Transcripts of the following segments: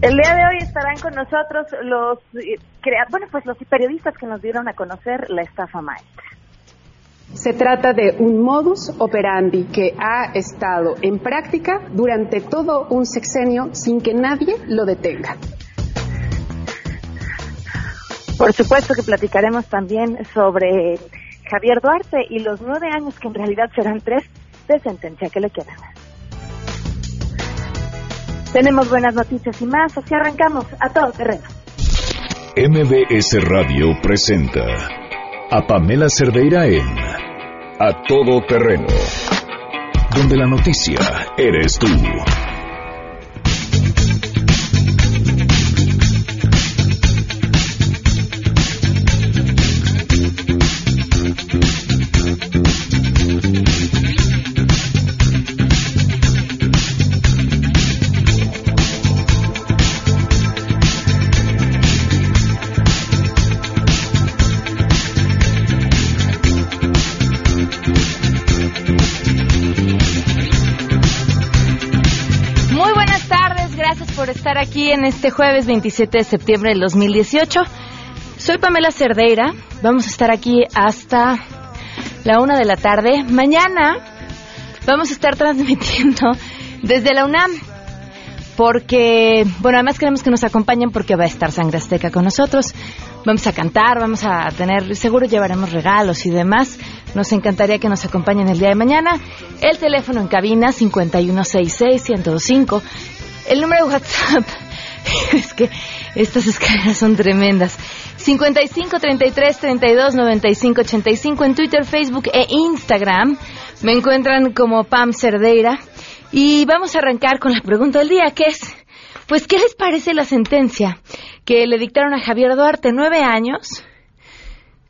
El día de hoy estarán con nosotros los, eh, bueno, pues los periodistas que nos dieron a conocer la estafa maestra. Se trata de un modus operandi que ha estado en práctica durante todo un sexenio sin que nadie lo detenga. Por supuesto que platicaremos también sobre Javier Duarte y los nueve años que en realidad serán tres de sentencia que le quedan. Tenemos buenas noticias y más, así arrancamos a todo terreno. MBS Radio presenta a Pamela Cerdeira en A Todo Terreno, donde la noticia eres tú. Aquí en este jueves 27 de septiembre del 2018. Soy Pamela Cerdeira. Vamos a estar aquí hasta la una de la tarde. Mañana vamos a estar transmitiendo desde la UNAM. Porque, bueno, además queremos que nos acompañen porque va a estar Sangre Azteca con nosotros. Vamos a cantar, vamos a tener, seguro llevaremos regalos y demás. Nos encantaría que nos acompañen el día de mañana. El teléfono en cabina 5166-105 el número de WhatsApp, es que estas escaleras son tremendas. 55 33 32 95 85 en Twitter, Facebook e Instagram. Me encuentran como Pam Cerdeira. Y vamos a arrancar con la pregunta del día, que es, pues, ¿qué les parece la sentencia que le dictaron a Javier Duarte? Nueve años,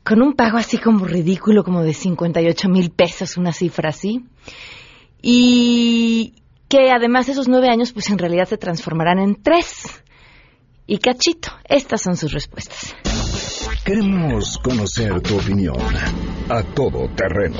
con un pago así como ridículo, como de 58 mil pesos, una cifra así. Y, que además esos nueve años pues en realidad se transformarán en tres. Y cachito, estas son sus respuestas. Queremos conocer tu opinión a todo terreno.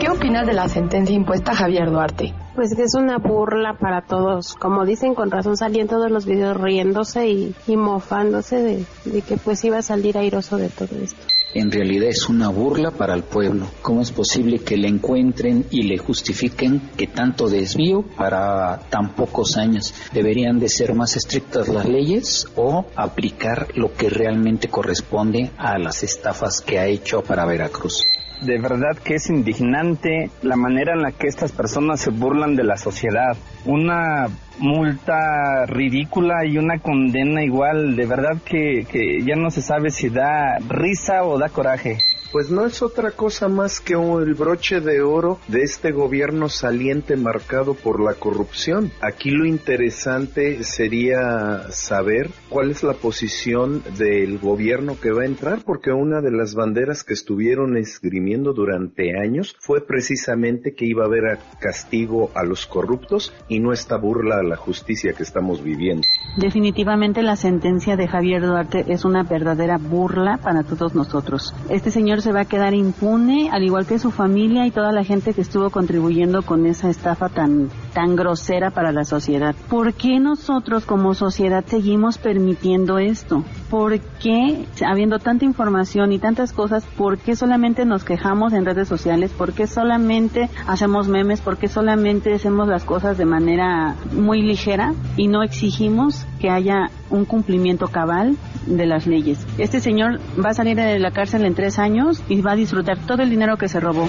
¿Qué opinas de la sentencia impuesta a Javier Duarte? Pues que es una burla para todos. Como dicen, con razón salían todos los videos riéndose y, mofándose de, de que pues iba a salir airoso de todo esto en realidad es una burla para el pueblo. ¿Cómo es posible que le encuentren y le justifiquen que tanto desvío para tan pocos años? ¿Deberían de ser más estrictas las leyes o aplicar lo que realmente corresponde a las estafas que ha hecho para Veracruz? De verdad que es indignante la manera en la que estas personas se burlan de la sociedad. Una multa ridícula y una condena igual. De verdad que, que ya no se sabe si da risa o da coraje pues no es otra cosa más que el broche de oro de este gobierno saliente marcado por la corrupción. Aquí lo interesante sería saber cuál es la posición del gobierno que va a entrar, porque una de las banderas que estuvieron esgrimiendo durante años fue precisamente que iba a haber castigo a los corruptos y no esta burla a la justicia que estamos viviendo. Definitivamente la sentencia de Javier Duarte es una verdadera burla para todos nosotros. Este señor se va a quedar impune, al igual que su familia y toda la gente que estuvo contribuyendo con esa estafa tan, tan grosera para la sociedad. ¿Por qué nosotros como sociedad seguimos permitiendo esto? ¿Por qué, habiendo tanta información y tantas cosas, por qué solamente nos quejamos en redes sociales? ¿Por qué solamente hacemos memes? ¿Por qué solamente hacemos las cosas de manera muy ligera y no exigimos que haya un cumplimiento cabal de las leyes? Este señor va a salir de la cárcel en tres años y va a disfrutar todo el dinero que se robó.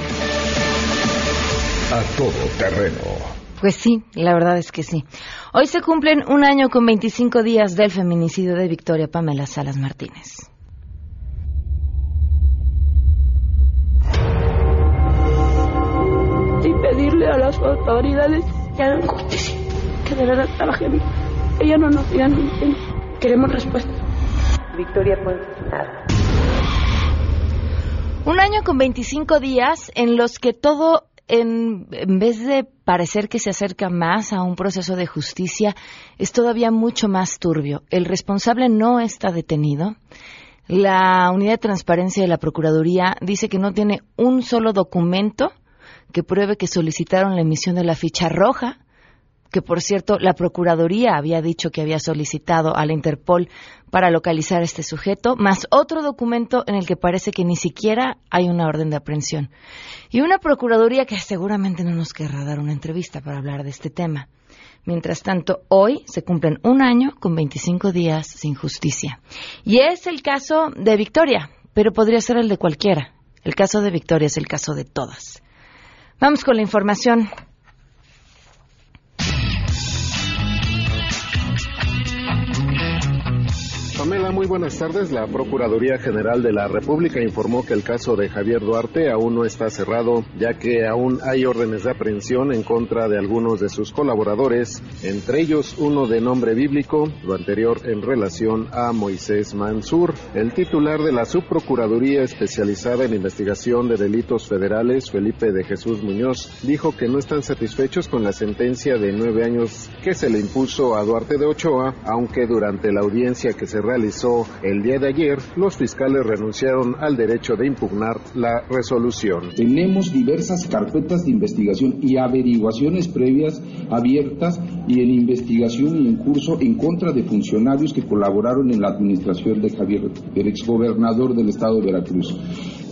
A todo terreno. Pues sí, la verdad es que sí. Hoy se cumplen un año con 25 días del feminicidio de Victoria Pamela Salas Martínez. Y pedirle a las autoridades que hagan justicia, que de verdad trabajen. Ella no nos digan Queremos respuesta. Victoria fue asesinada. Un año con 25 días en los que todo, en, en, vez de parecer que se acerca más a un proceso de justicia, es todavía mucho más turbio. El responsable no está detenido. La unidad de transparencia de la Procuraduría dice que no tiene un solo documento que pruebe que solicitaron la emisión de la ficha roja que por cierto la Procuraduría había dicho que había solicitado a la Interpol para localizar este sujeto, más otro documento en el que parece que ni siquiera hay una orden de aprehensión. Y una Procuraduría que seguramente no nos querrá dar una entrevista para hablar de este tema. Mientras tanto, hoy se cumplen un año con 25 días sin justicia. Y es el caso de Victoria, pero podría ser el de cualquiera. El caso de Victoria es el caso de todas. Vamos con la información. Muy buenas tardes. La Procuraduría General de la República informó que el caso de Javier Duarte aún no está cerrado, ya que aún hay órdenes de aprehensión en contra de algunos de sus colaboradores, entre ellos uno de nombre bíblico, lo anterior en relación a Moisés Mansur. El titular de la Subprocuraduría especializada en investigación de delitos federales, Felipe de Jesús Muñoz, dijo que no están satisfechos con la sentencia de nueve años que se le impuso a Duarte de Ochoa, aunque durante la audiencia que se realizó el día de ayer, los fiscales renunciaron al derecho de impugnar la resolución. Tenemos diversas carpetas de investigación y averiguaciones previas abiertas y en investigación y en curso en contra de funcionarios que colaboraron en la administración de Javier, el exgobernador del estado de Veracruz.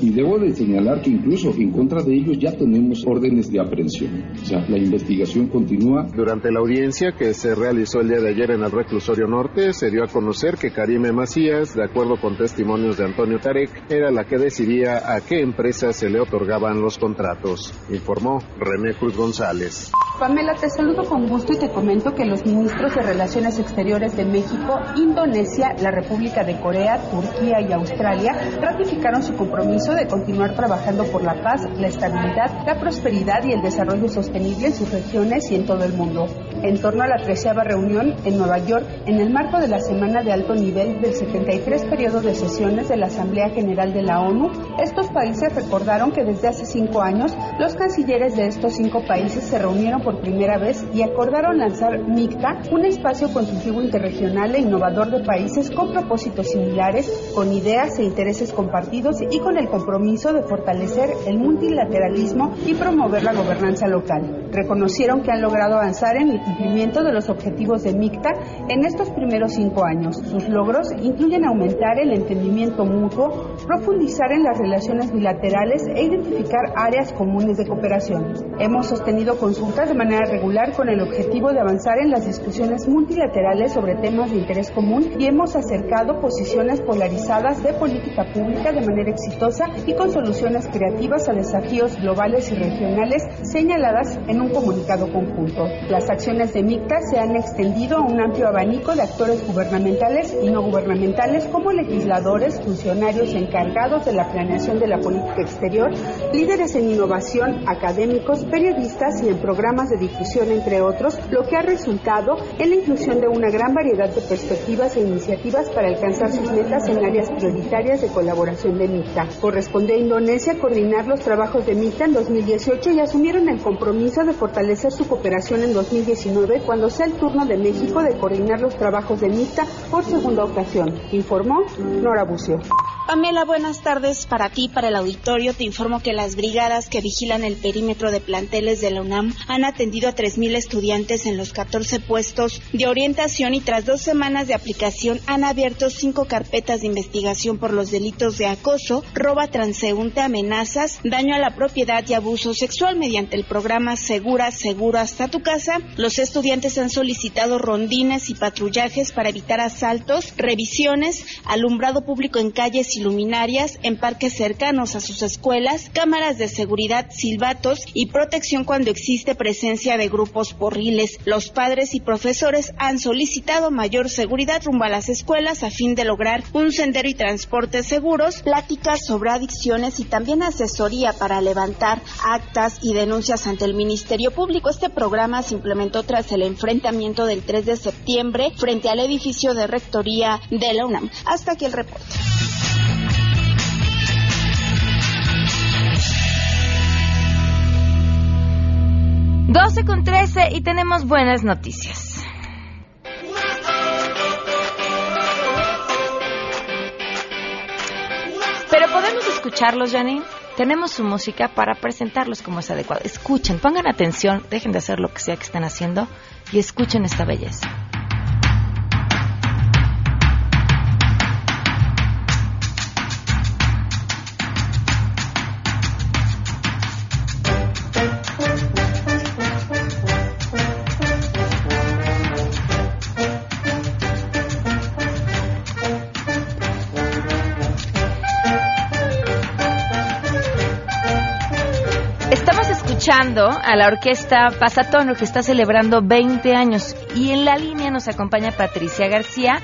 Y debo de señalar que incluso en contra de ellos ya tenemos órdenes de aprehensión. O sea, la investigación continúa. Durante la audiencia que se realizó el día de ayer en el reclusorio norte, se dio a conocer que Karime Macías, de acuerdo con testimonios de Antonio Tarek, era la que decidía a qué empresa se le otorgaban los contratos, informó René Cruz González. Pamela, te saludo con gusto y te comento que los ministros de Relaciones Exteriores de México, Indonesia, la República de Corea, Turquía y Australia ratificaron su compromiso de continuar trabajando por la paz, la estabilidad, la prosperidad y el desarrollo sostenible en sus regiones y en todo el mundo. En torno a la treceava reunión en Nueva York, en el marco de la Semana de Alto Nivel del 73 periodo de sesiones de la Asamblea General de la ONU, estos países recordaron que desde hace cinco años los cancilleres de estos cinco países se reunieron por primera vez y acordaron lanzar MICTA, un espacio consultivo interregional e innovador de países con propósitos similares, con ideas e intereses compartidos y con el compromiso de fortalecer el multilateralismo y promover la gobernanza local. Reconocieron que han logrado avanzar en el cumplimiento de los objetivos de MICTA en estos primeros cinco años. Sus logros incluyen aumentar el entendimiento mutuo, profundizar en las relaciones bilaterales e identificar áreas comunes de cooperación. Hemos sostenido consultas de manera regular con el objetivo de avanzar en las discusiones multilaterales sobre temas de interés común y hemos acercado posiciones polarizadas de política pública de manera exitosa y con soluciones creativas a desafíos globales y regionales señaladas en un comunicado conjunto. Las acciones de MICTA se han extendido a un amplio abanico de actores gubernamentales y no gubernamentales como legisladores, funcionarios encargados de la planeación de la política exterior, líderes en innovación, académicos, periodistas y en programas de difusión, entre otros, lo que ha resultado en la inclusión de una gran variedad de perspectivas e iniciativas para alcanzar sus metas en áreas prioritarias de colaboración de MICTA. Corresponde a Indonesia coordinar los trabajos de MICTA en 2018 y asumieron el compromiso de fortalecer su cooperación en 2019 cuando sea el turno de México de coordinar los trabajos de MICTA por segunda ocasión, informó Nora Bucio. Pamela, buenas tardes para ti, para el auditorio. Te informo que las brigadas que vigilan el perímetro de planteles de la UNAM han atendido a 3.000 estudiantes en los 14 puestos de orientación y tras dos semanas de aplicación han abierto cinco carpetas de investigación por los delitos de acoso, roba transeúnte, amenazas, daño a la propiedad y abuso sexual mediante el programa Segura, Seguro hasta tu casa. Los estudiantes han solicitado rondines y patrullajes para evitar asaltos, revisiones, alumbrado público en calles y luminarias, en parques cercanos a sus escuelas, cámaras de seguridad, silbatos y protección cuando existe presencia de grupos porriles. Los padres y profesores han solicitado mayor seguridad rumbo a las escuelas a fin de lograr un sendero y transporte seguros, pláticas sobre adicciones y también asesoría para levantar actas y denuncias ante el Ministerio Público. Este programa se implementó tras el enfrentamiento del 3 de septiembre frente al edificio de rectoría de la UNAM. Hasta aquí el reporte. 12 con 13 y tenemos buenas noticias. Escucharlos, Janine. tenemos su música para presentarlos como es adecuado. Escuchen, pongan atención, dejen de hacer lo que sea que estén haciendo y escuchen esta belleza. Escuchando a la orquesta Pasatono que está celebrando 20 años y en la línea nos acompaña Patricia García,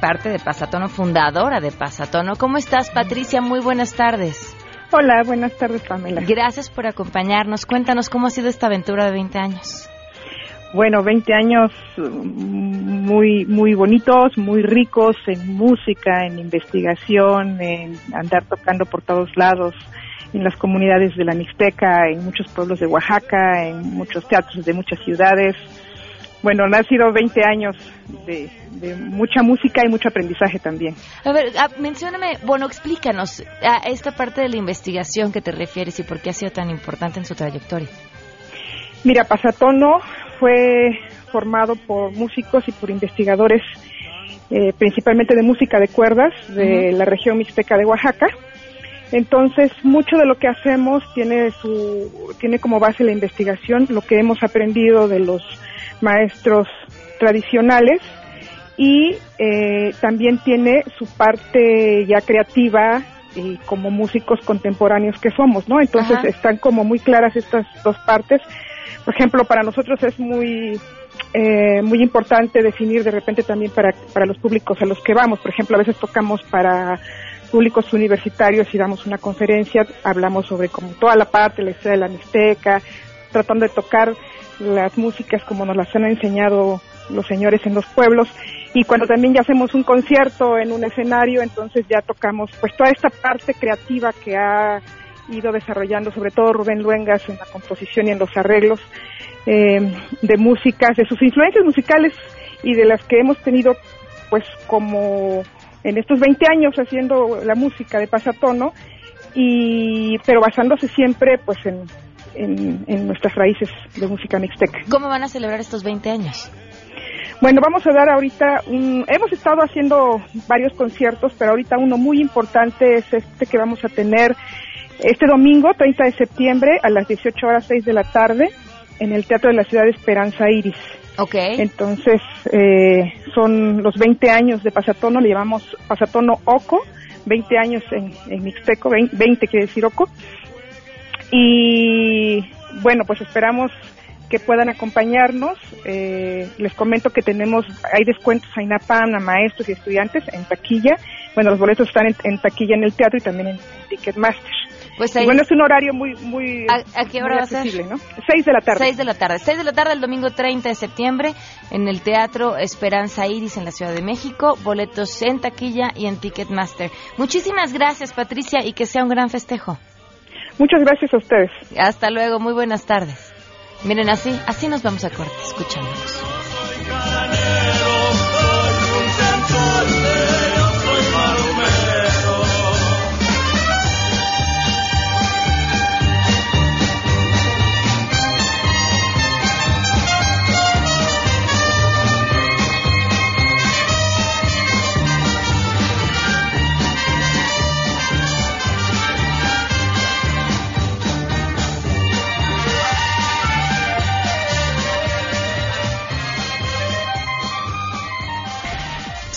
parte de Pasatono, fundadora de Pasatono. ¿Cómo estás, Patricia? Muy buenas tardes. Hola, buenas tardes, Pamela. Gracias por acompañarnos. Cuéntanos cómo ha sido esta aventura de 20 años. Bueno, 20 años mm, muy muy bonitos, muy ricos en música, en investigación, en andar tocando por todos lados, en las comunidades de la Mixteca, en muchos pueblos de Oaxaca, en muchos teatros de muchas ciudades. Bueno, han sido 20 años de, de mucha música y mucho aprendizaje también. A ver, ah, mencióname, bueno, explícanos a esta parte de la investigación que te refieres y por qué ha sido tan importante en su trayectoria. Mira, Pasatono fue formado por músicos y por investigadores, eh, principalmente de música de cuerdas de la región mixteca de Oaxaca. Entonces, mucho de lo que hacemos tiene su tiene como base la investigación, lo que hemos aprendido de los maestros tradicionales y eh, también tiene su parte ya creativa y como músicos contemporáneos que somos, ¿no? Entonces Ajá. están como muy claras estas dos partes. Por ejemplo, para nosotros es muy eh, muy importante definir de repente también para, para los públicos a los que vamos. Por ejemplo, a veces tocamos para públicos universitarios y damos una conferencia, hablamos sobre como toda la parte, la historia de la Mixteca, tratando de tocar las músicas como nos las han enseñado los señores en los pueblos. Y cuando también ya hacemos un concierto en un escenario, entonces ya tocamos pues toda esta parte creativa que ha ido desarrollando sobre todo Rubén Luengas en la composición y en los arreglos eh, de músicas, de sus influencias musicales y de las que hemos tenido pues como en estos 20 años haciendo la música de pasatono y pero basándose siempre pues en, en, en nuestras raíces de música mixteca. ¿Cómo van a celebrar estos 20 años? Bueno, vamos a dar ahorita un... Hemos estado haciendo varios conciertos, pero ahorita uno muy importante es este que vamos a tener este domingo, 30 de septiembre, a las 18 horas 6 de la tarde, en el Teatro de la Ciudad de Esperanza Iris. Ok. Entonces, eh, son los 20 años de Pasatono, le llamamos Pasatono Oco, 20 años en, Mixteco, 20, 20 quiere decir Oco. Y bueno, pues esperamos que puedan acompañarnos. Eh, les comento que tenemos, hay descuentos a INAPAM, a maestros y estudiantes en taquilla. Bueno, los boletos están en, en taquilla en el teatro y también en Ticketmaster. Pues ahí- bueno, es un horario muy, muy, ¿A, a qué hora va a ser? ¿no? 6 de la tarde. 6 de la tarde. 6 de la tarde el domingo 30 de septiembre en el Teatro Esperanza Iris en la Ciudad de México. Boletos en taquilla y en Ticketmaster. Muchísimas gracias, Patricia, y que sea un gran festejo. Muchas gracias a ustedes. Hasta luego, muy buenas tardes. Miren, así, así nos vamos a corte, escuchándonos.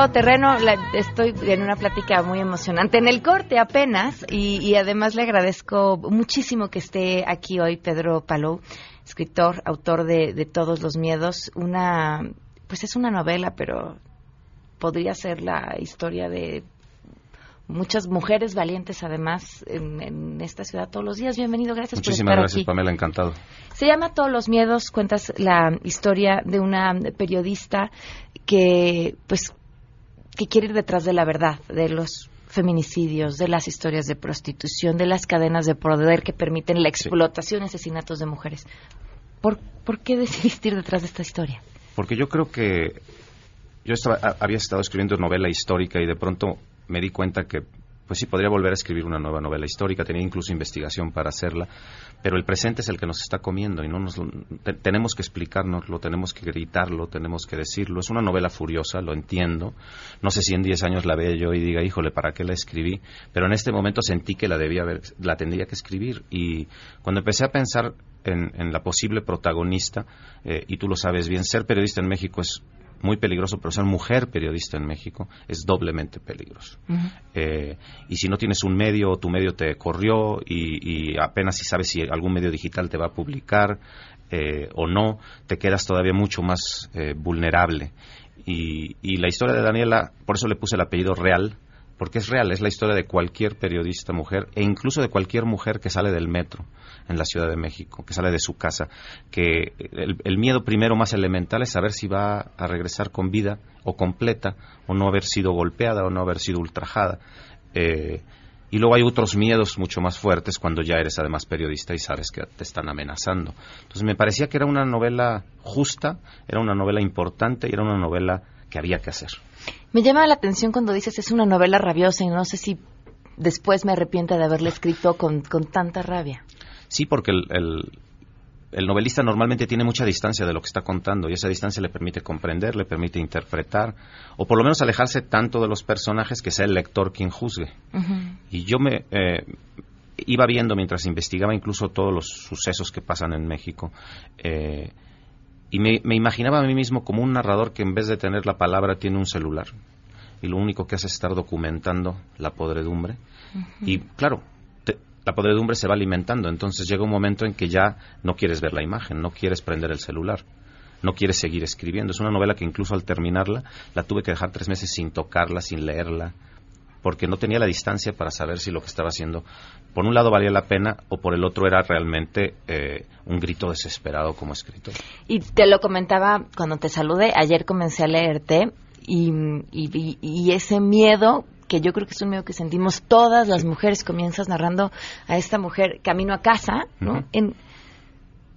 Todo terreno. estoy en una plática muy emocionante en el corte apenas y, además le agradezco muchísimo que esté aquí hoy Pedro Palou, escritor, autor de, de Todos los Miedos. Una, pues es una novela, pero podría ser la historia de muchas mujeres valientes además en, esta ciudad todos los días. Bienvenido, gracias por estar gracias, Pamela, encantado. Se llama Todos los miedos, cuentas la historia de una periodista que pues que quiere ir detrás de la verdad, de los feminicidios, de las historias de prostitución, de las cadenas de poder que permiten la explotación y asesinatos de mujeres. ¿Por, ¿Por qué decidiste ir detrás de esta historia? Porque yo creo que yo estaba, había estado escribiendo novela histórica y de pronto me di cuenta que pues sí, podría volver a escribir una nueva novela histórica, tenía incluso investigación para hacerla, pero el presente es el que nos está comiendo y no nos tenemos que explicárnoslo, tenemos que gritarlo, tenemos que decirlo. Es una novela furiosa, lo entiendo. No sé si en 10 años la vea yo y diga, híjole, ¿para qué la escribí? Pero en este momento sentí que la debía haber, la tendría que escribir y cuando empecé a pensar en, la posible protagonista, eh, y tú lo sabes bien, ser periodista en México es muy peligroso, pero ser mujer periodista en México es doblemente peligroso. Eh, y si no tienes un medio, tu medio te corrió y, apenas si sabes si algún medio digital te va a publicar eh, o no, te quedas todavía mucho más eh, vulnerable. Y, y la historia de Daniela, por eso le puse el apellido real, porque es real, es la historia de cualquier periodista mujer e incluso de cualquier mujer que sale del metro en la Ciudad de México, que sale de su casa, que el, miedo primero más elemental es saber si va a regresar con vida o completa, o no haber sido golpeada o no haber sido ultrajada. Eh, y luego hay otros miedos mucho más fuertes cuando ya eres además periodista y sabes que te están amenazando. Entonces me parecía que era una novela justa, era una novela importante y era una novela que había que hacer. Me llama la atención cuando dices es una novela rabiosa y no sé si después me arrepiento de haberla escrito con, tanta rabia. Sí, porque el, el, novelista normalmente tiene mucha distancia de lo que está contando y esa distancia le permite comprender, le permite interpretar o por lo menos alejarse tanto de los personajes que sea el lector quien juzgue. Y yo me eh, iba viendo mientras investigaba incluso todos los sucesos que pasan en México. Eh, y me, imaginaba a mí mismo como un narrador que en vez de tener la palabra tiene un celular y lo único que hace es estar documentando la podredumbre. Y claro, la podredumbre se va alimentando, entonces llega un momento en que ya no quieres ver la imagen, no quieres prender el celular, no quieres seguir escribiendo. Es una novela que incluso al terminarla la tuve que dejar tres meses sin tocarla, sin leerla, porque no tenía la distancia para saber si lo que estaba haciendo, por un lado valía la pena o por el otro era realmente eh, un grito desesperado como escritor. Y te lo comentaba cuando te saludé, ayer comencé a leerte y, y, ese miedo que yo creo que es un miedo que sentimos todas las mujeres, comienzas narrando a esta mujer camino a casa, ¿no? en,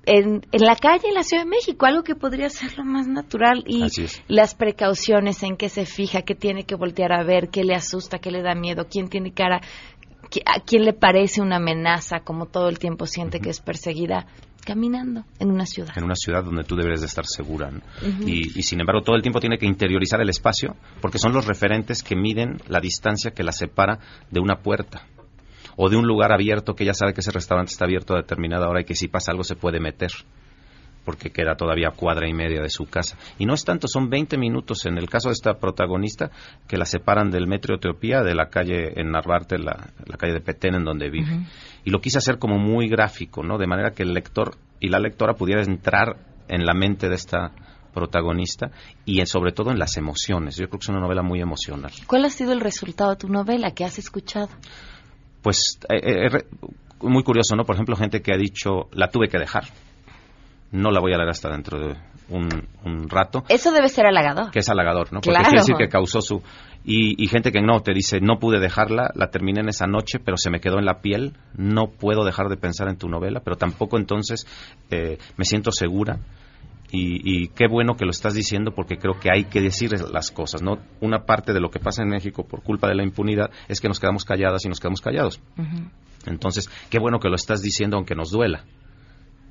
en, la calle en la Ciudad de México, algo que podría ser lo más natural y las precauciones en que se fija, que tiene que voltear a ver, qué le asusta, qué le da miedo, quién tiene cara, a quién le parece una amenaza, como todo el tiempo siente que es perseguida caminando en una ciudad. En una ciudad donde tú deberes de estar segura. y, y, sin embargo todo el tiempo tiene que interiorizar el espacio porque son los referentes que miden la distancia que la separa de una puerta o de un lugar abierto que ya sabe que ese restaurante está abierto a determinada hora y que si pasa algo se puede meter porque queda todavía cuadra y media de su casa. Y no es tanto, son 20 minutos en el caso de esta protagonista que la separan del metro Etiopía, de la calle en Narvarte, la, calle de Petén en donde vive. Y lo quise hacer como muy gráfico, ¿no? De manera que el lector y la lectora pudiera entrar en la mente de esta protagonista y sobre todo en las emociones. Yo creo que es una novela muy emocional. ¿Cuál ha sido el resultado de tu novela que has escuchado? Pues eh, eh, eh muy curioso, ¿no? Por ejemplo, gente que ha dicho, la tuve que dejar. No la voy a leer hasta dentro de un, rato. Eso debe ser halagador. Que es halagador, ¿no? Porque quiere decir que causó su... Y, gente que no, te dice, no pude dejarla, la terminé en esa noche, pero se me quedó en la piel, no puedo dejar de pensar en tu novela, pero tampoco entonces eh, me siento segura y, qué bueno que lo estás diciendo porque creo que hay que decir las cosas, ¿no? Una parte de lo que pasa en México por culpa de la impunidad es que nos quedamos calladas y nos quedamos callados. Entonces, qué bueno que lo estás diciendo aunque nos duela.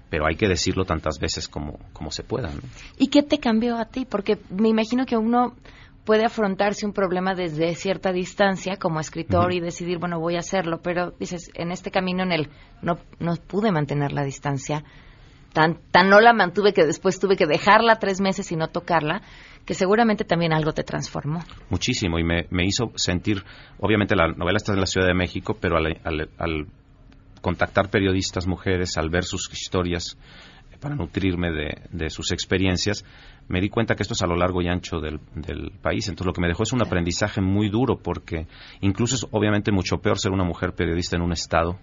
Pero hay que decirlo tantas veces como, como se pueda. ¿Y qué te cambió a ti? Porque me imagino que uno puede afrontarse un problema desde cierta distancia como escritor y decidir, bueno, voy a hacerlo, pero dices, en este camino en el no, no pude mantener la distancia, tan, tan no la mantuve que después tuve que dejarla tres meses y no tocarla. que seguramente también algo te transformó. Muchísimo, y me, me hizo sentir, obviamente la novela está en la Ciudad de México, pero al, al, al contactar periodistas mujeres, al ver sus historias, eh, para nutrirme de, de, sus experiencias, me di cuenta que esto es a lo largo y ancho del, del, país. Entonces lo que me dejó es un aprendizaje muy duro porque incluso es obviamente mucho peor ser una mujer periodista en un estado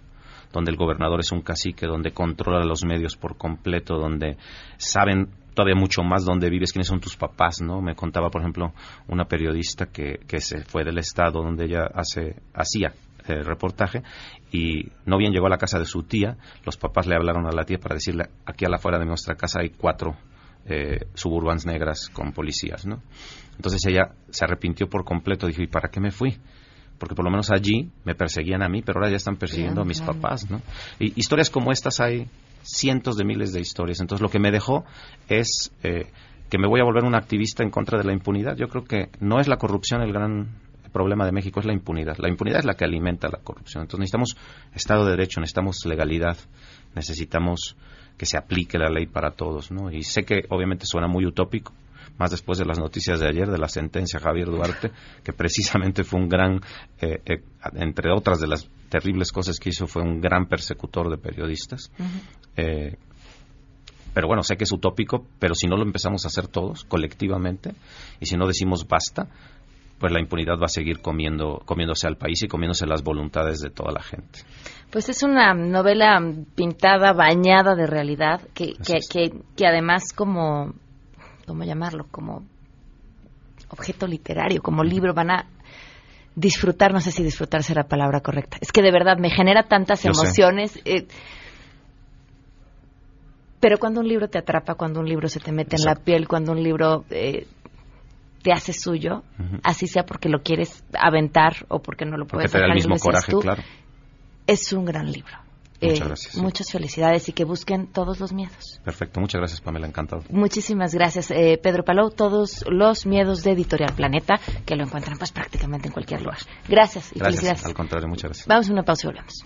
donde el gobernador es un cacique, donde controla los medios por completo, donde saben todavía mucho más dónde vives, quiénes son tus papás, ¿no? Me contaba, por ejemplo, una periodista que, que se fue del estado donde ella hace, hacía el reportaje y no bien llegó a la casa de su tía, los papás le hablaron a la tía para decirle, aquí a la afuera de nuestra casa hay cuatro eh, suburbans negras con policías, ¿no? Entonces ella se arrepintió por completo, dijo, ¿y para qué me fui? Porque por lo menos allí me perseguían a mí, pero ahora ya están persiguiendo a mis papás, ¿no? Y historias como estas hay cientos de miles de historias. Entonces lo que me dejó es eh, que me voy a volver un activista en contra de la impunidad. Yo creo que no es la corrupción el gran problema de México, es la impunidad. La impunidad es la que alimenta la corrupción. Entonces necesitamos Estado de Derecho, necesitamos legalidad, necesitamos que se aplique la ley para todos. ¿no? Y sé que obviamente suena muy utópico, más después de las noticias de ayer de la sentencia Javier Duarte, que precisamente fue un gran, eh, eh, entre otras de las terribles cosas que hizo, fue un gran persecutor de periodistas. Uh -huh. eh, pero bueno, sé que es utópico, pero si no lo empezamos a hacer todos, colectivamente, y si no decimos basta, pues la impunidad va a seguir comiendo, comiéndose al país y comiéndose las voluntades de toda la gente. Pues es una novela pintada, bañada de realidad, que, que, que, que, además como, ¿cómo llamarlo? Como objeto literario, como libro, van a disfrutar, no sé si disfrutar será la palabra correcta. Es que de verdad me genera tantas Yo emociones. Eh, pero cuando un libro te atrapa, cuando un libro se te mete Exacto. en la piel, cuando un libro eh, te hace suyo, uh -huh. así sea porque lo quieres aventar o porque no lo puedes porque te da el mismo coraje, tú, claro. Es un gran libro. Muchas eh, gracias. Muchas felicidades y que busquen todos los miedos. Perfecto, muchas gracias Pamela, encantado. Muchísimas gracias eh, Pedro Palou, todos los miedos de Editorial Planeta, que lo encuentran pues prácticamente en cualquier lugar. Gracias y gracias, felicidades. Al contrario, muchas gracias. Vamos a una pausa y volvemos.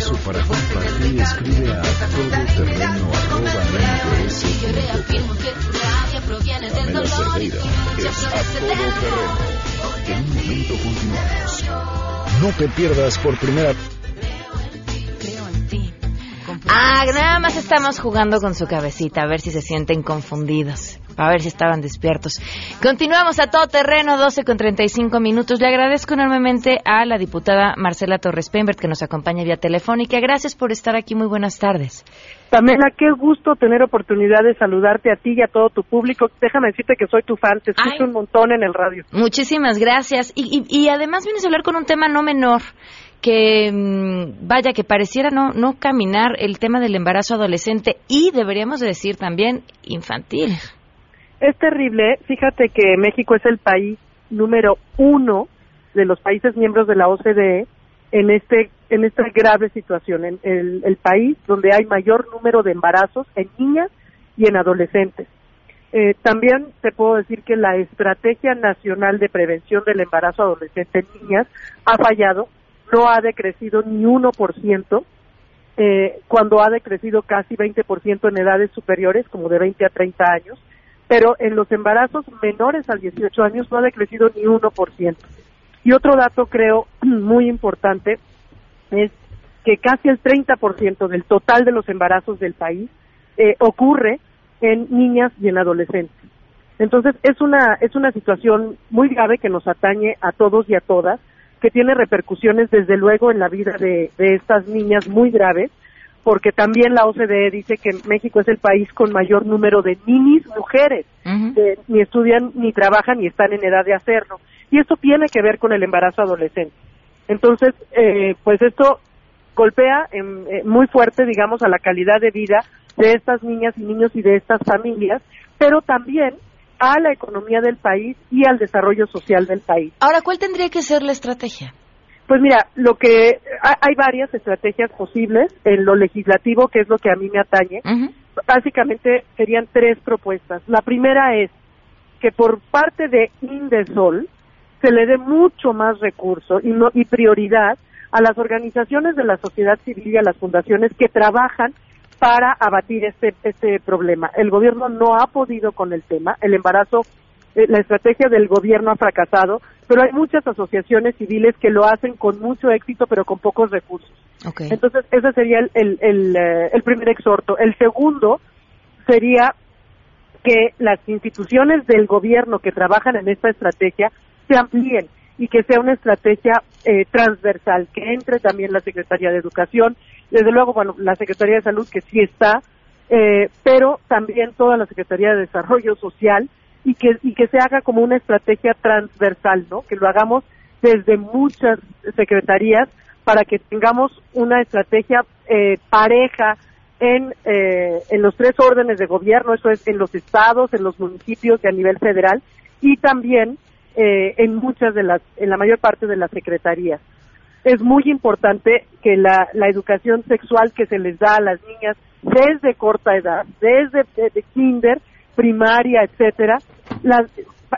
caso para compartir, escribe a todoterreno Pamela Cerdeira es A Todo Terreno. En un momento continuamos. No te pierdas por primera. Ah, nada más estamos jugando con su cabecita, a ver si se sienten confundidos, a ver si estaban despiertos. Continuamos a todo terreno, 12 con 35 minutos. Le agradezco enormemente a la diputada Marcela Torres Pembert que nos acompaña vía telefónica. Gracias por estar aquí, muy buenas tardes. Pamela, qué gusto tener oportunidad de saludarte a ti y a todo tu público. Déjame decirte que soy tu fan, te escucho Ay, un montón en el radio. Muchísimas gracias. Y, y, y además vienes a hablar con un tema no menor que mm, vaya que pareciera no no caminar el tema del embarazo adolescente y deberíamos decir también infantil. Es terrible. Fíjate que México es el país número uno de los países miembros de la OCDE en este en esta grave situación, en el, país donde hay mayor número de embarazos en niñas y en adolescentes. Eh, también te puedo decir que la Estrategia Nacional de Prevención del Embarazo Adolescente en Niñas ha fallado, no ha decrecido ni 1%, eh, cuando ha decrecido casi 20% en edades superiores, como de 20 a 30 años, pero en los embarazos menores al 18 años no ha decrecido ni 1%. Y otro dato creo muy importante es que casi el 30% del total de los embarazos del país eh, ocurre en niñas y en adolescentes. Entonces es una es una situación muy grave que nos atañe a todos y a todas, que tiene repercusiones desde luego en la vida de, de estas niñas muy graves, porque también la OCDE dice que México es el país con mayor número de ninis mujeres que ni estudian ni trabajan ni están en edad de hacerlo. Y esto tiene que ver con el embarazo adolescente. Entonces, eh, pues esto golpea en, eh, muy fuerte, digamos, a la calidad de vida de estas niñas y niños y de estas familias, pero también a la economía del país y al desarrollo social del país. Ahora, ¿cuál tendría que ser la estrategia? Pues mira, lo que hay varias estrategias posibles en lo legislativo, que es lo que a mí me atañe. Básicamente serían tres propuestas. La primera es que por parte de Indesol se le dé mucho más recurso y, no, y prioridad a las organizaciones de la sociedad civil y a las fundaciones que trabajan para abatir este, este problema. El gobierno no ha podido con el tema, el embarazo, la estrategia del gobierno ha fracasado, pero hay muchas asociaciones civiles que lo hacen con mucho éxito, pero con pocos recursos. Entonces, ese sería el, el, eh, el primer exhorto. El segundo sería que las instituciones del gobierno que trabajan en esta estrategia se amplíen y que sea una estrategia eh, transversal, que entre también la Secretaría de Educación, desde luego, bueno, la Secretaría de Salud que sí está, eh, pero también toda la Secretaría de Desarrollo Social y que, y que se haga como una estrategia transversal, ¿no? Que lo hagamos desde muchas secretarías para que tengamos una estrategia eh, pareja en, en los tres órdenes de gobierno, eso es en los estados, en los municipios y a nivel federal, y también eh, en muchas de las, en la mayor parte de las secretarías. Es muy importante que la, la educación sexual que se les da a las niñas desde corta edad, desde de, kinder, primaria, etcétera, las,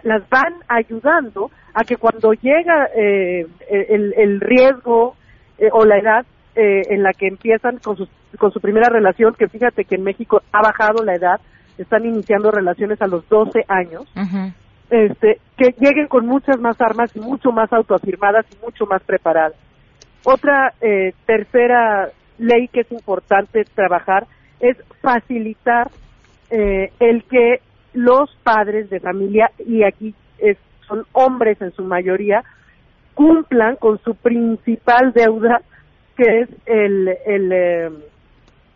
las van ayudando a que cuando llega eh, el, el, riesgo eh, o la edad eh, en la que empiezan con, sus, con su primera relación, que fíjate que en México ha bajado la edad, están iniciando relaciones a los 12 años, este, que lleguen con muchas más armas y mucho más autoafirmadas y mucho más preparadas. Otra eh, tercera ley que es importante trabajar es facilitar eh, el que los padres de familia, y aquí son hombres en su mayoría, cumplan con su principal deuda, que es el, el, eh,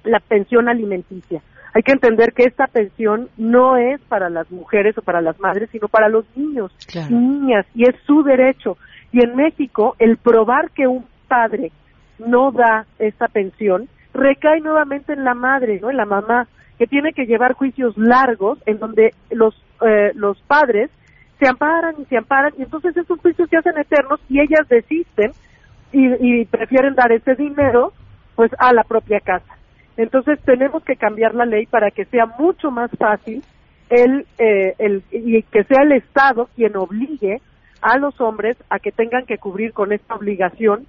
la pensión alimenticia. Hay que entender que esta pensión no es para las mujeres o para las madres, sino para los niños y niñas, y es su derecho. Y en México, el probar que un padre no da esta pensión recae nuevamente en la madre, ¿no? En la mamá, que tiene que llevar juicios largos en donde los eh, los padres se amparan y se amparan y entonces esos juicios se hacen eternos y ellas desisten y, y prefieren dar ese dinero pues a la propia casa. Entonces tenemos que cambiar la ley para que sea mucho más fácil el, eh, el, y que sea el Estado quien obligue a los hombres a que tengan que cubrir con esta obligación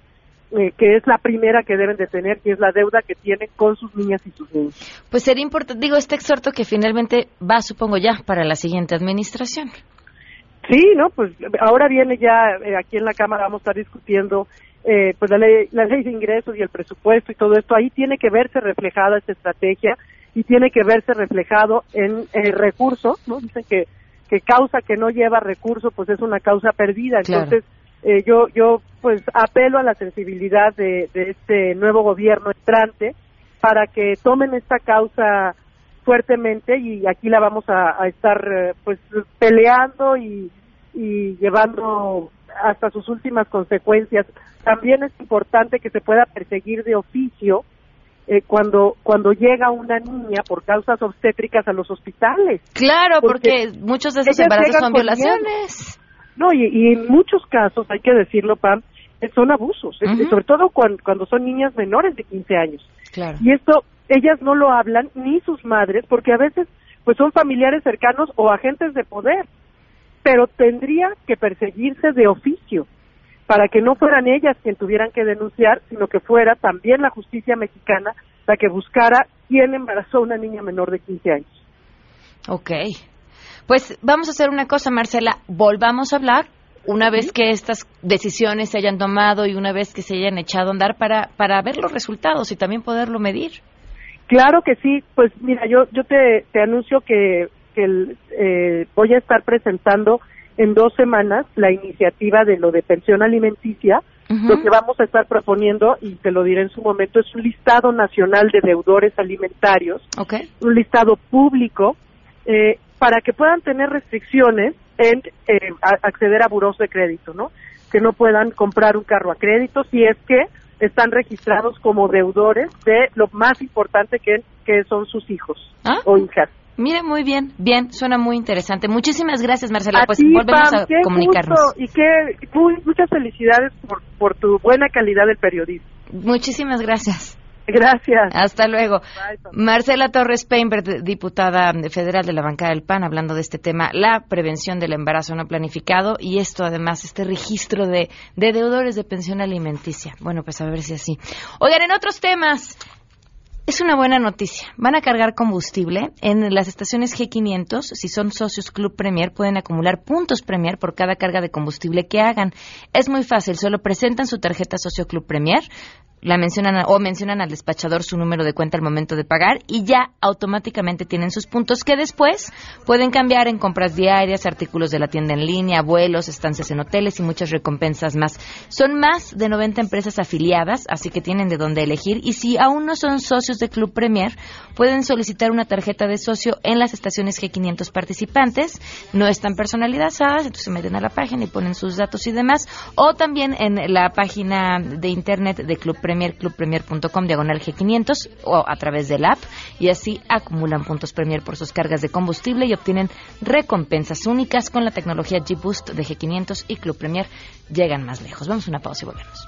eh, que es la primera que deben de tener, que es la deuda que tienen con sus niñas y sus niños. Pues sería importante, digo, este exhorto que finalmente va, supongo ya, para la siguiente administración. Sí, ¿no? Pues ahora viene ya, eh, aquí en la Cámara vamos a estar discutiendo eh, pues la ley, la ley de ingresos y el presupuesto y todo esto, ahí tiene que verse reflejada esta estrategia y tiene que verse reflejado en el recurso, ¿no? Dicen que, que causa que no lleva recurso, pues es una causa perdida. Entonces, eh, yo, yo pues apelo a la sensibilidad de, de este nuevo gobierno entrante para que tomen esta causa fuertemente y aquí la vamos a, a estar eh, pues peleando y, y llevando hasta sus últimas consecuencias. También es importante que se pueda perseguir de oficio eh, cuando cuando llega una niña por causas obstétricas a los hospitales. Claro, porque, muchos de esos embarazos son violaciones. No, y, en muchos casos, hay que decirlo, Pam, eh, son abusos, sobre todo cuando, cuando son niñas menores de 15 años. Claro. Y esto, ellas no lo hablan, ni sus madres, porque a veces pues son familiares cercanos o agentes de poder pero tendría que perseguirse de oficio para que no fueran ellas quien tuvieran que denunciar, sino que fuera también la justicia mexicana la que buscara quién embarazó a una niña menor de 15 años. Ok. Pues vamos a hacer una cosa, Marcela. Volvamos a hablar una vez que estas decisiones se hayan tomado y una vez que se hayan echado a andar para, para ver los resultados y también poderlo medir. Claro que sí. Pues mira, yo, yo te, te anuncio que que eh, voy a estar presentando en dos semanas la iniciativa de lo de pensión alimenticia Lo que vamos a estar proponiendo, y te lo diré en su momento, es un listado nacional de deudores alimentarios, un listado público, eh, para que puedan tener restricciones en eh, acceder a buros de crédito, ¿no? Que no puedan comprar un carro a crédito si es que están registrados como deudores de lo más importante que, que son sus hijos ¿Ah? o hijas. Mire, muy bien, bien, suena muy interesante. Muchísimas gracias, Marcela. pues volvemos a comunicarnos. y qué, muchas felicidades por, por tu buena calidad del periodismo. Muchísimas gracias. Gracias. Hasta luego. Marcela Torres Peinberg, diputada federal de la bancada del PAN, hablando de este tema, la prevención del embarazo no planificado y esto además, este registro de, de deudores de pensión alimenticia. Bueno, pues a ver si así. Oigan, en otros temas, es una buena noticia. Van a cargar combustible en las estaciones G500. Si son socios Club Premier, pueden acumular puntos Premier por cada carga de combustible que hagan. Es muy fácil. Solo presentan su tarjeta socio Club Premier, la mencionan o mencionan al despachador su número de cuenta al momento de pagar y ya automáticamente tienen sus puntos que después pueden cambiar en compras diarias, artículos de la tienda en línea, vuelos, estancias en hoteles y muchas recompensas más. Son más de 90 empresas afiliadas, así que tienen de dónde elegir y si aún no son socios de Club Premier, pueden solicitar una tarjeta de socio en las estaciones G500 participantes. No están personalizadas, entonces se meten a la página y ponen sus datos y demás o también en la página de internet de Club Premier Premier, clubpremier.com, diagonal G500 o a través del app y así acumulan puntos Premier por sus cargas de combustible y obtienen recompensas únicas con la tecnología G-Boost de G500 y Club Premier llegan más lejos. Vamos a una pausa y volvemos.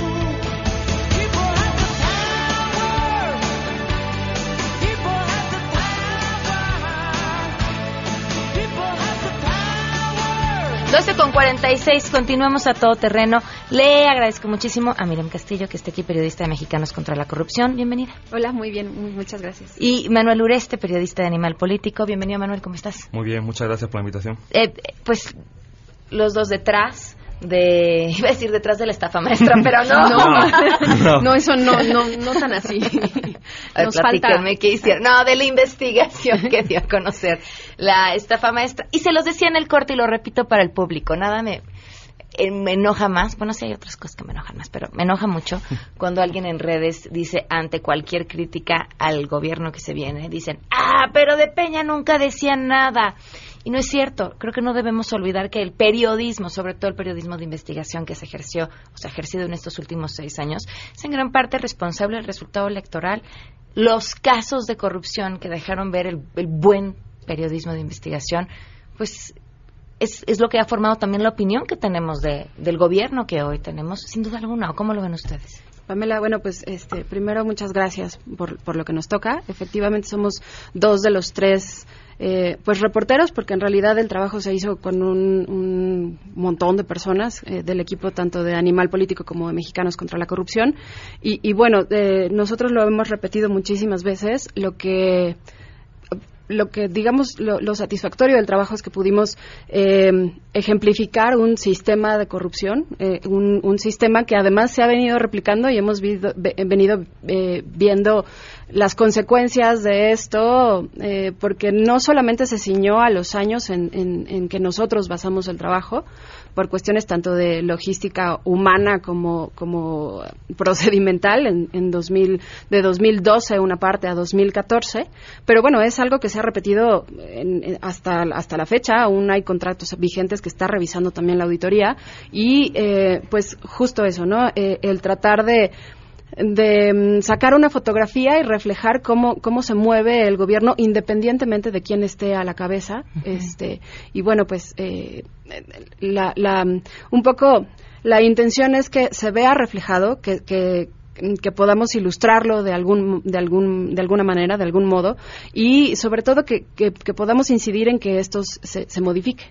12 con 46, continuamos a todo terreno. Le agradezco muchísimo a Miriam Castillo, que está aquí, periodista de Mexicanos contra la Corrupción. Bienvenida. Hola, muy bien, muchas gracias. Y Manuel Ureste, periodista de Animal Político. Bienvenido, Manuel, ¿cómo estás? Muy bien, muchas gracias por la invitación. Eh, pues los dos detrás de iba a decir detrás de la estafa maestra pero no. No, no. eso no no no tan así. Nos falta qué hicieron. No de la investigación que dio a conocer la estafa maestra. Y se los decía en el corte y lo repito para el público nada me eh, me enoja más, bueno, sí hay otras cosas que me enojan más, pero me enoja mucho cuando alguien en redes dice ante cualquier crítica al gobierno que se viene, dicen, ah, pero de Peña nunca decían nada. Y no es cierto. Creo que no debemos olvidar que el periodismo, sobre todo el periodismo de investigación que se ejerció, o se ha ejercido en estos últimos seis años, es en gran parte responsable del resultado electoral. Los casos de corrupción que dejaron ver el, buen periodismo de investigación, pues es, es, lo que ha formado también la opinión que tenemos de, del gobierno que hoy tenemos, sin duda alguna. ¿Cómo lo ven ustedes? Pamela, bueno, pues este, primero muchas gracias por, por lo que nos toca. Efectivamente somos dos de los tres eh, pues reporteros, porque en realidad el trabajo se hizo con un, montón de personas eh, del equipo tanto de Animal Político como de Mexicanos contra la Corrupción. Y, bueno, eh, nosotros lo hemos repetido muchísimas veces, lo que lo que digamos lo, satisfactorio del trabajo es que pudimos ejemplificar un sistema de corrupción, un, un, sistema que además se ha venido replicando y hemos venido viendo las consecuencias de esto, eh, porque no solamente se ciñó a los años en, que nosotros basamos el trabajo, por cuestiones tanto de logística humana como, como procedimental, en, en 2000, de 2012 una parte a 2014, pero bueno, es algo que se ha repetido hasta, hasta la fecha, aún hay contratos vigentes que está revisando también la auditoría, y eh, pues justo eso, ¿no? Eh, el tratar de de mm, sacar una fotografía y reflejar cómo, cómo se mueve el gobierno independientemente de quién esté a la cabeza. este Y bueno, pues eh, la, la, un poco la intención es que se vea reflejado, que, que, que podamos ilustrarlo de algún de algún de alguna manera de algún modo y sobre todo que, que, podamos incidir en que esto se, se modifique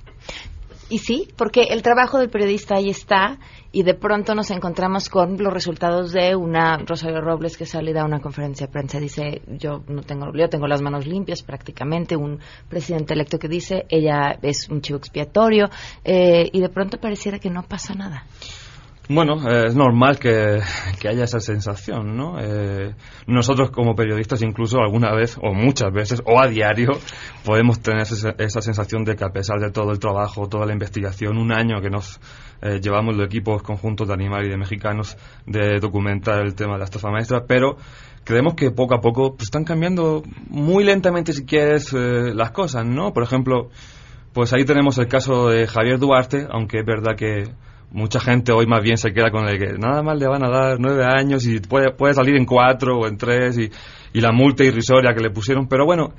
y sí, porque el trabajo del periodista ahí está y de pronto nos encontramos con los resultados de una Rosario Robles que sale a una conferencia de prensa dice yo no tengo yo tengo las manos limpias prácticamente un presidente electo que dice ella es un chivo expiatorio eh, y de pronto pareciera que no pasa nada. Bueno, eh, es normal que, haya esa sensación, ¿no? Eh, nosotros como periodistas incluso alguna vez, o muchas veces, o a diario, podemos tener esa, sensación de que a pesar de todo el trabajo, toda la investigación, un año que nos eh, llevamos los equipos conjuntos de animales y de mexicanos de documentar el tema de la estafa maestra, pero creemos que poco a poco pues, están cambiando muy lentamente, si quieres, las cosas, ¿no? Por ejemplo, pues ahí tenemos el caso de Javier Duarte, aunque es verdad que mucha gente hoy más bien se queda con el que nada más le van a dar nueve años y puede, puede salir en cuatro o en tres y, y la multa irrisoria que le pusieron. Pero bueno,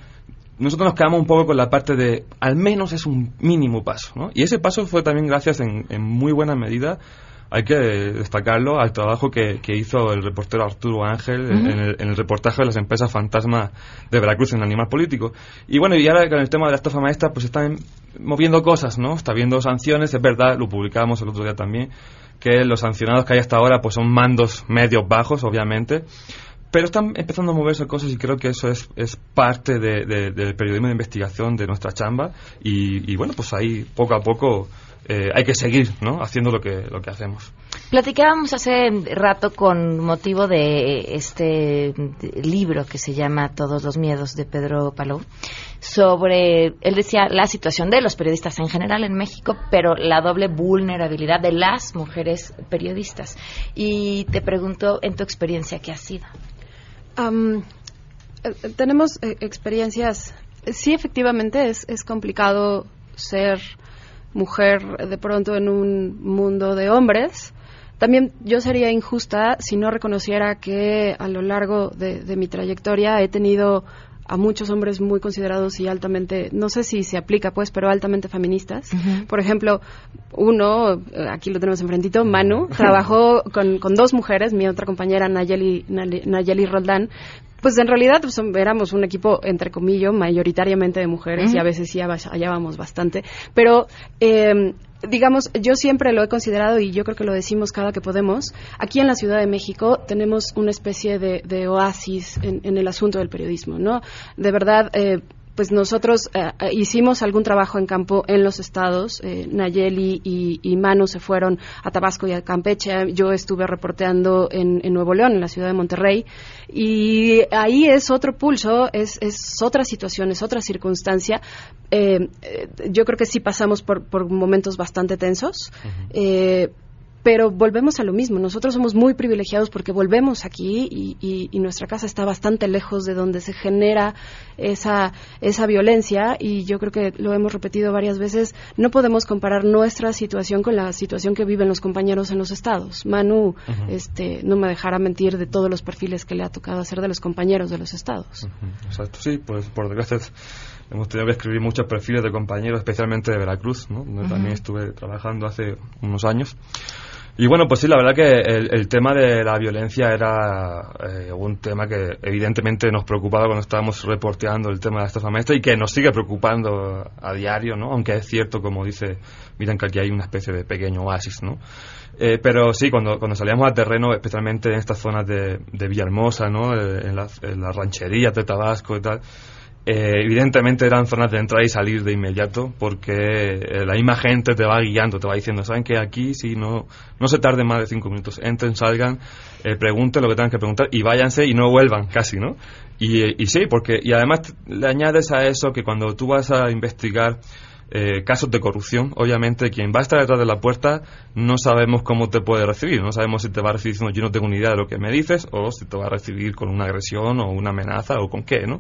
nosotros nos quedamos un poco con la parte de al menos es un mínimo paso. ¿no? Y ese paso fue también gracias en, en muy buena medida hay que destacarlo al trabajo que, hizo el reportero Arturo Ángel en, el, reportaje de las empresas fantasma de Veracruz en el Animal Político. Y bueno, y ahora con el tema de la estafa maestra, pues están moviendo cosas, ¿no? Está viendo sanciones, es verdad, lo publicamos el otro día también, que los sancionados que hay hasta ahora pues son mandos medios bajos, obviamente, pero están empezando a moverse cosas y creo que eso es, es parte del periodismo de investigación de nuestra chamba y, y bueno, pues ahí poco a poco eh, hay que seguir ¿no? haciendo lo que, lo que hacemos. Platicábamos hace rato con motivo de este libro que se llama Todos los miedos de Pedro Palou sobre, él decía, la situación de los periodistas en general en México, pero la doble vulnerabilidad de las mujeres periodistas. Y te pregunto, en tu experiencia, ¿qué ha sido? Eh, tenemos eh, experiencias, sí, efectivamente es, es complicado ser mujer de pronto en un mundo de hombres. También yo sería injusta si no reconociera que a lo largo de, mi trayectoria he tenido a muchos hombres muy considerados y altamente, no sé si se aplica pues, pero altamente feministas. Por ejemplo, uno, aquí lo tenemos enfrentito, Manu, trabajó con, con dos mujeres, mi otra compañera Nayeli, Nayeli Roldán, pues en realidad pues, éramos un equipo, entre comillas, mayoritariamente de mujeres y a veces sí hallábamos bastante. Pero, eh, digamos, yo siempre lo he considerado y yo creo que lo decimos cada que podemos. Aquí en la Ciudad de México tenemos una especie de, oasis en, el asunto del periodismo, ¿no? De verdad, eh, pues nosotros eh, eh, hicimos algún trabajo en campo en los estados. Eh, Nayeli y, Manu se fueron a Tabasco y a Campeche. Yo estuve reporteando en, Nuevo León, en la ciudad de Monterrey. Y ahí es otro pulso, es, otra situación, es otra circunstancia. yo creo que sí pasamos por, momentos bastante tensos pero volvemos a lo mismo. Nosotros somos muy privilegiados porque volvemos aquí y, nuestra casa está bastante lejos de donde se genera esa, esa violencia y yo creo que lo hemos repetido varias veces. No podemos comparar nuestra situación con la situación que viven los compañeros en los estados. Manu este, no me dejará mentir de todos los perfiles que le ha tocado hacer de los compañeros de los estados. Exacto, sí, pues por desgracia hemos tenido que escribir muchos perfiles de compañeros, especialmente de Veracruz, ¿no? donde también estuve trabajando hace unos años. Y bueno, pues sí, la verdad que el, tema de la violencia era eh, un tema que evidentemente nos preocupaba cuando estábamos reporteando el tema de la estafa maestra y que nos sigue preocupando a diario, ¿no? Aunque es cierto, como dice, miren que aquí hay una especie de pequeño oasis, ¿no? Eh, pero sí, cuando, cuando salíamos al terreno, especialmente en estas zonas de, de Villahermosa, ¿no? Eh, en, las, en las rancherías de Tabasco y tal, eh, evidentemente eran zonas de entrada y salir de inmediato porque eh, la misma gente te va guiando, te va diciendo, saben que aquí si no, no se tarden más de cinco minutos, entren, salgan, eh, pregunten lo que tengan que preguntar y váyanse y no vuelvan casi, ¿no? Y, y sí, porque, y además le añades a eso que cuando tú vas a investigar casos de corrupción, obviamente quien va a estar detrás de la puerta no sabemos cómo te puede recibir, no sabemos si te va a recibir diciendo yo no tengo ni idea de lo que me dices o si te va a recibir con una agresión o una amenaza o con qué, ¿no?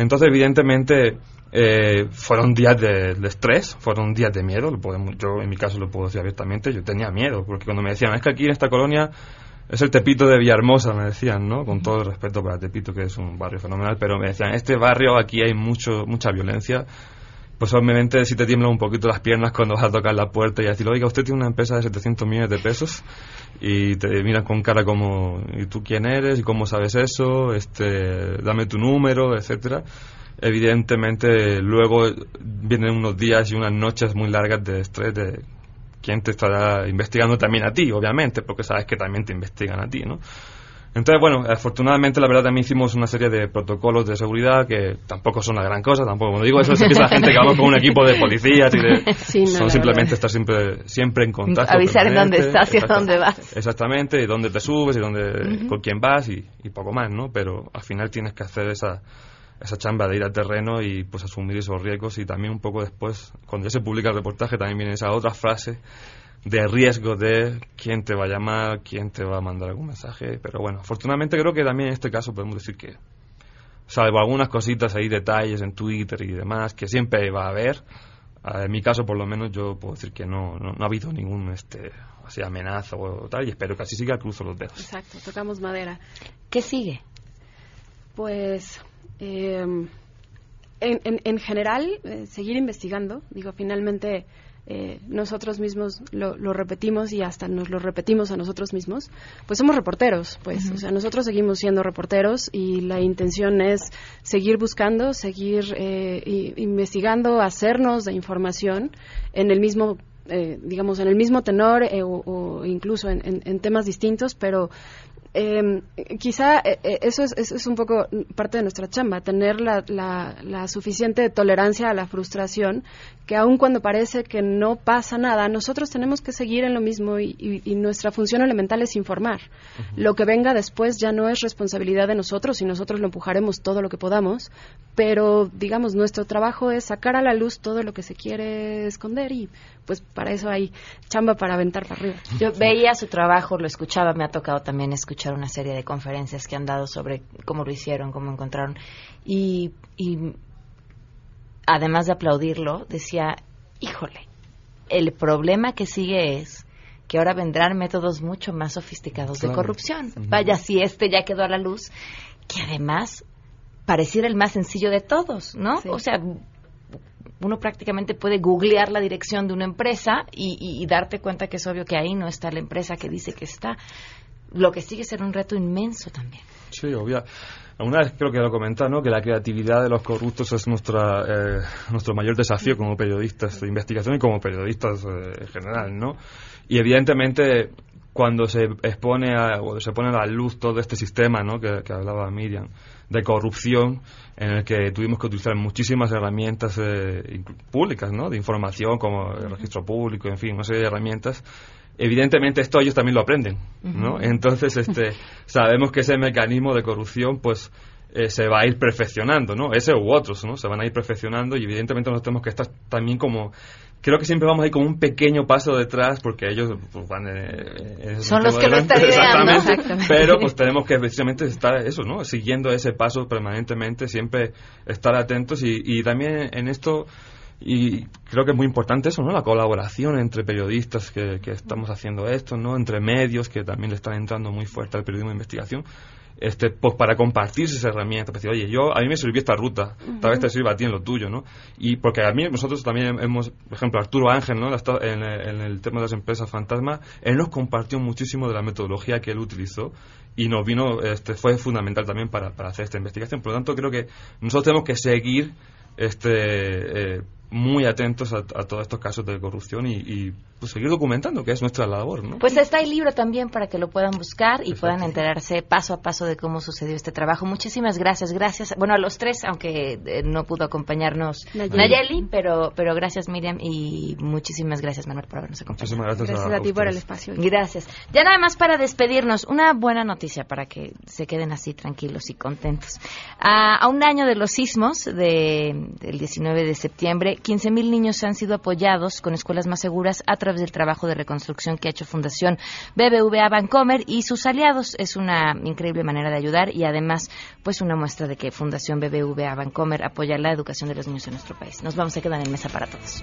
Entonces, evidentemente, eh, fueron días de, estrés, fueron días de miedo. yo, en mi caso, lo puedo decir abiertamente. Yo tenía miedo, porque cuando me decían, es que aquí en esta colonia es el Tepito de Villahermosa, me decían, ¿no? Con todo el respeto para Tepito, que es un barrio fenomenal, pero me decían, este barrio aquí hay mucho mucha violencia pues obviamente si te tiemblan un poquito las piernas cuando vas a tocar la puerta y decir, oiga, usted tiene una empresa de 700 millones de pesos y te miran con cara como, ¿y tú quién eres? ¿Y cómo sabes eso? Este, dame tu número, etcétera. Evidentemente luego vienen unos días y unas noches muy largas de estrés de quién te estará investigando también a ti, obviamente, porque sabes que también te investigan a ti, ¿no? Entonces, bueno, afortunadamente la verdad también hicimos una serie de protocolos de seguridad que tampoco son una gran cosa, tampoco. Cuando digo eso es que la gente que vamos con un equipo de policías y de... son simplemente estar siempre, siempre en contacto. Avisar en dónde estás y a dónde vas. Exactamente, y dónde te subes y dónde, con quién vas y, y, poco más, ¿no? Pero al final tienes que hacer esa, esa chamba de ir al terreno y pues asumir esos riesgos y también un poco después, cuando ya se publica el reportaje, también viene esa otra frase de riesgo de quién te va a llamar, quién te va a mandar algún mensaje. Pero bueno, afortunadamente creo que también en este caso podemos decir que, salvo algunas cositas ahí, detalles en Twitter y demás, que siempre va a haber, ah, en mi caso por lo menos yo puedo decir que no, no, ha habido ningún este así amenaza o tal, y espero que así siga, cruzo los dedos. Exacto, tocamos madera. ¿Qué sigue? Pues... Eh, en, en, general, eh, seguir investigando. Digo, finalmente eh, nosotros mismos lo, repetimos y hasta nos lo repetimos a nosotros mismos, pues somos reporteros, pues, o sea, nosotros seguimos siendo reporteros y la intención es seguir buscando, seguir eh, investigando, hacernos de información en el mismo eh, digamos, en el mismo tenor o, incluso en, en, temas distintos, pero eh, quizá eh, eso, es, eso es un poco parte de nuestra chamba, tener la, la, suficiente tolerancia a la frustración, que aun cuando parece que no pasa nada, nosotros tenemos que seguir en lo mismo y, nuestra función elemental es informar. Lo que venga después ya no es responsabilidad de nosotros y nosotros lo empujaremos todo lo que podamos, pero digamos, nuestro trabajo es sacar a la luz todo lo que se quiere esconder y pues para eso hay chamba para aventar para arriba. Yo veía su trabajo, lo escuchaba, me ha tocado también escuchar una serie de conferencias que han dado sobre cómo lo hicieron, cómo encontraron. Y, además de aplaudirlo, decía, híjole, el problema que sigue es que ahora vendrán métodos mucho más sofisticados de corrupción. Vaya, si este ya quedó a la luz, que además pareciera el más sencillo de todos, ¿no? O sea, uno prácticamente puede googlear la dirección de una empresa y, darte cuenta que es obvio que ahí no está la empresa que dice que está. Lo que sigue ser un reto inmenso también. Sí, obvio. Una vez creo que lo comentado, ¿no? que la creatividad de los corruptos es nuestra, eh, nuestro mayor desafío como periodistas de investigación y como periodistas eh, en general, ¿no? Y evidentemente cuando se expone a, o se pone a la luz todo este sistema, ¿no? que, que hablaba Miriam, de corrupción en el que tuvimos que utilizar muchísimas herramientas eh, públicas, ¿no? De información como el registro público, en fin, una serie de herramientas. Evidentemente esto ellos también lo aprenden, ¿no? Entonces, este, sabemos que ese mecanismo de corrupción, pues, eh, se va a ir perfeccionando, ¿no? Ese u otros, ¿no? Se van a ir perfeccionando y evidentemente nosotros tenemos que estar también como creo que siempre vamos a ir con un pequeño paso detrás porque ellos pues, van en, son los que lo están exactamente, pero pues tenemos que precisamente estar eso no siguiendo ese paso permanentemente siempre estar atentos y, y también en esto y creo que es muy importante eso, ¿no? La colaboración entre periodistas que, que estamos haciendo esto, ¿no? Entre medios que también le están entrando muy fuerte al periodismo de investigación este, pues para compartirse esa herramienta, para decir, oye, yo, a mí me sirvió esta ruta, tal vez te sirva a ti en lo tuyo, ¿no? Y porque a mí, nosotros también hemos, por ejemplo, Arturo Ángel, ¿no? En, en el tema de las empresas fantasma, él nos compartió muchísimo de la metodología que él utilizó y nos vino, este, fue fundamental también para, para hacer esta investigación. Por lo tanto, creo que nosotros tenemos que seguir este, eh, muy atentos a, todos estos casos de corrupción y, pues, seguir documentando, que es nuestra labor. ¿no? Pues está el libro también para que lo puedan buscar y puedan enterarse paso a paso de cómo sucedió este trabajo. Muchísimas gracias, gracias. Bueno, a los tres, aunque eh, no pudo acompañarnos Nayeli, pero, pero gracias Miriam y muchísimas gracias Manuel por habernos acompañado. Muchísimas gracias, a, ti por el espacio. Gracias. Ya nada más para despedirnos, una buena noticia para que se queden así tranquilos y contentos. a un año de los sismos de, del 19 de septiembre, 15.000 niños han sido apoyados con escuelas más seguras a través del trabajo de reconstrucción que ha hecho Fundación BBVA Bancomer y sus aliados. Es una increíble manera de ayudar y además pues una muestra de que Fundación BBVA Bancomer apoya la educación de los niños en nuestro país. Nos vamos a quedar en mesa para todos.